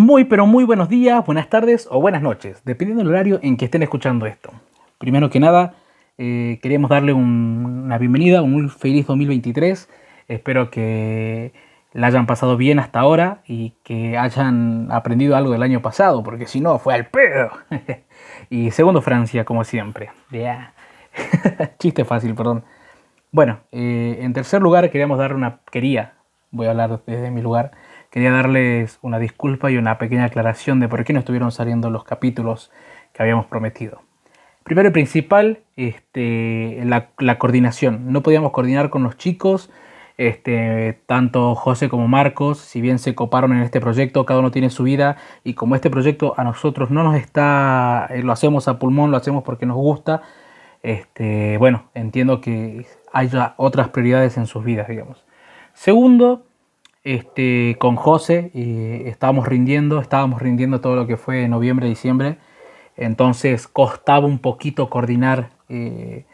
Muy, pero muy buenos días, buenas tardes o buenas noches, dependiendo del horario en que estén escuchando esto. Primero que nada, eh, queremos darle una bienvenida, un feliz 2023. Espero que la hayan pasado bien hasta ahora y que hayan aprendido algo del año pasado, porque si no, fue al pedo. y segundo, Francia, como siempre. Chiste fácil, perdón. Bueno, eh, en tercer lugar, queríamos darle una. Quería, voy a hablar desde mi lugar Quería darles una disculpa y una pequeña aclaración de por qué no estuvieron saliendo los capítulos que habíamos prometido. Primero y principal, este, la, coordinación. No podíamos coordinar con los chicos, este, tanto José como Marcos, si bien se coparon en este proyecto, cada uno tiene su vida y como este proyecto a nosotros no nos está, eh, lo hacemos a pulmón, lo hacemos porque nos gusta, este, bueno, entiendo que haya otras prioridades en sus vidas, digamos. Segundo, este, con José y estábamos rindiendo, estábamos rindiendo todo lo que fue noviembre, diciembre. Entonces costaba un poquito coordinar eh,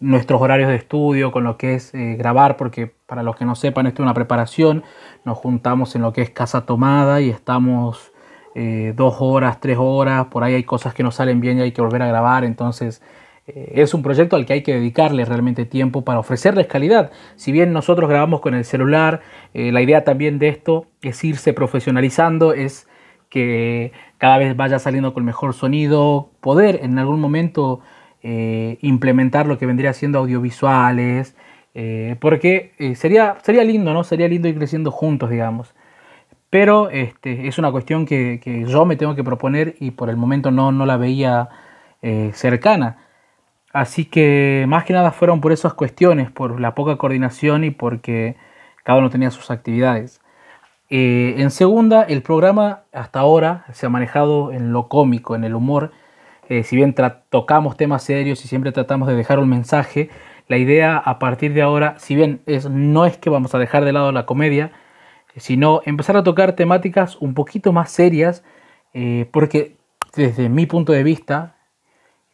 nuestros horarios de estudio con lo que es eh, grabar, porque para los que no sepan, esto es una preparación. Nos juntamos en lo que es casa tomada y estamos eh, dos horas, tres horas. Por ahí hay cosas que no salen bien y hay que volver a grabar. Entonces es un proyecto al que hay que dedicarle realmente tiempo para ofrecerles calidad. Si bien nosotros grabamos con el celular, eh, la idea también de esto es irse profesionalizando, es que cada vez vaya saliendo con mejor sonido, poder en algún momento eh, implementar lo que vendría siendo audiovisuales, porque sería, sería lindo, ¿no? Sería lindo ir creciendo juntos, digamos. Pero este, es una cuestión que, yo me tengo que proponer y por el momento no, no la veía cercana. Así que más que nada fueron por esas cuestiones, por la poca coordinación y porque cada uno tenía sus actividades. Eh, en segunda, el programa hasta ahora se ha manejado en lo cómico, en el humor. Eh, si bien tocamos temas serios y siempre tratamos de dejar un mensaje, la idea a partir de ahora, si bien es, no es que vamos a dejar de lado la comedia, sino empezar a tocar temáticas un poquito más serias, eh, porque desde mi punto de vista,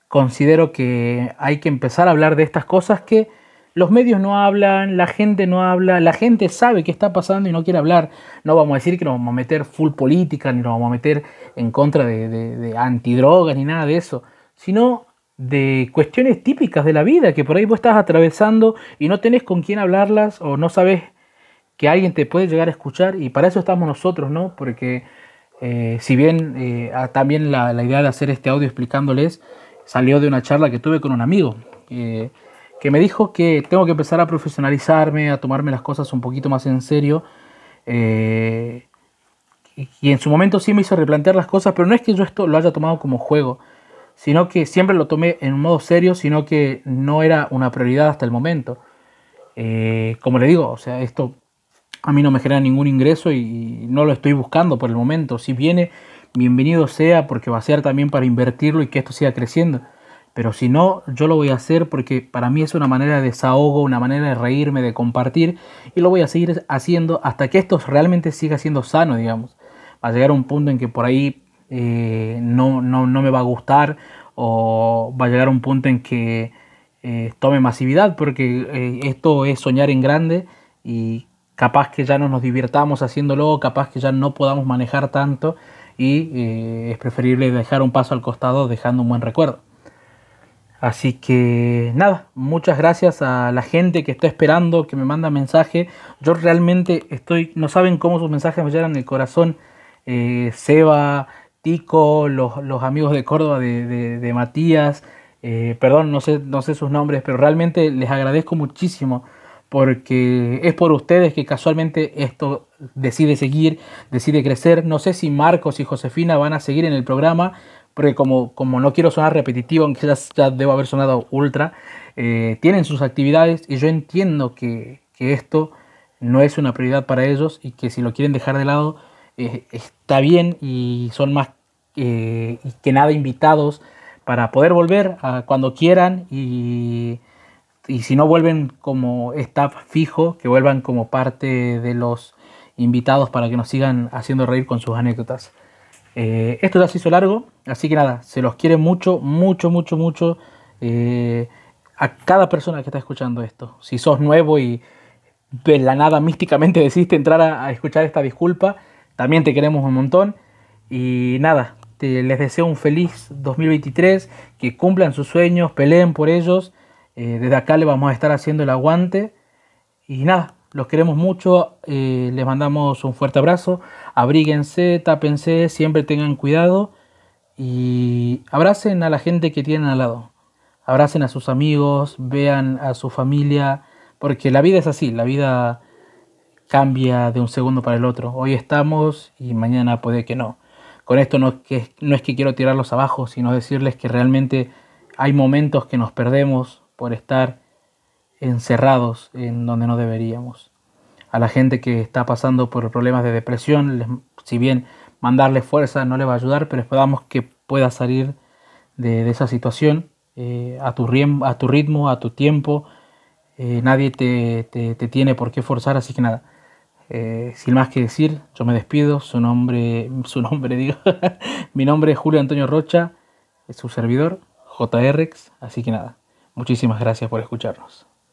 considero que hay que empezar a hablar de estas cosas que los medios no hablan, la gente no habla, la gente sabe qué está pasando y no quiere hablar. No vamos a decir que nos vamos a meter full política, ni nos vamos a meter en contra de, antidrogas, ni nada de eso, sino de cuestiones típicas de la vida que por ahí vos estás atravesando y no tenés con quién hablarlas o no sabes que alguien te puede llegar a escuchar y para eso estamos nosotros, ¿no? Porque eh, si bien eh, también la, la idea de hacer este audio explicándoles salió de una charla que tuve con un amigo que me dijo que tengo que empezar a profesionalizarme, a tomarme las cosas un poquito más en serio. Eh, y, en su momento sí me hizo replantear las cosas, pero no es que yo esto lo haya tomado como juego, sino que siempre lo tomé en un modo serio, sino que no era una prioridad hasta el momento. Eh, como le digo, o sea, esto a mí no me genera ningún ingreso y no lo estoy buscando por el momento. Si viene bienvenido sea porque va a ser también para invertirlo y que esto siga creciendo. Pero si no, yo lo voy a hacer porque para mí es una manera de desahogo, una manera de reírme, de compartir y lo voy a seguir haciendo hasta que esto realmente siga siendo sano, digamos. Va a llegar un punto en que por ahí eh, no, no, me va a gustar o va a llegar un punto en que eh, tome masividad porque eh, esto es soñar en grande y capaz que ya no nos divirtamos haciéndolo, capaz que ya no podamos manejar tanto y eh, es preferible dejar un paso al costado dejando un buen recuerdo. Así que nada, muchas gracias a la gente que está esperando, que me manda mensaje. Yo realmente estoy, no saben cómo sus mensajes me llegan el corazón. Eh, Seba, Tico, los, amigos de Córdoba de, Matías, eh, perdón, no sé, no sé sus nombres, pero realmente les agradezco muchísimo porque es por ustedes que casualmente esto decide seguir, decide crecer. No sé si Marcos y Josefina van a seguir en el programa, porque como, como no quiero sonar repetitivo, aunque ya, debo haber sonado ultra, eh, tienen sus actividades y yo entiendo que, esto no es una prioridad para ellos y que si lo quieren dejar de lado eh, está bien y son más eh, que nada invitados para poder volver cuando quieran y y si no vuelven como staff fijo, que vuelvan como parte de los invitados para que nos sigan haciendo reír con sus anécdotas. Eh, esto ya se hizo largo, así que nada, se los quiere mucho, mucho, mucho, mucho eh, a cada persona que está escuchando esto. Si sos nuevo y de la nada místicamente decidiste entrar a, escuchar esta disculpa, también te queremos un montón. Y nada, les deseo un feliz 2023, que cumplan sus sueños, peleen por ellos. Eh, desde acá le vamos a estar haciendo el aguante. Y nada, los queremos mucho, eh, les mandamos un fuerte abrazo, abríguense, tápense, siempre tengan cuidado y abracen a la gente que tienen al lado. Abracen a sus amigos, vean a su familia, porque la vida es así, la vida cambia de un segundo para el otro. Hoy estamos y mañana puede que no. Con esto no, que, no es que quiero tirarlos abajo, sino decirles que realmente hay momentos que nos perdemos por estar encerrados en donde no deberíamos. A la gente que está pasando por problemas de depresión, si bien mandarle fuerza no le va a ayudar, pero esperamos que pueda salir de, esa situación eh, a, tu, ritmo, a tu tiempo. Eh, nadie te, te, tiene por qué forzar, así que nada. Eh, sin más que decir, yo me despido. Su nombre, su nombre digo, mi nombre es Julio Antonio Rocha, es su servidor, JRX, así que nada. Muchísimas gracias por escucharnos.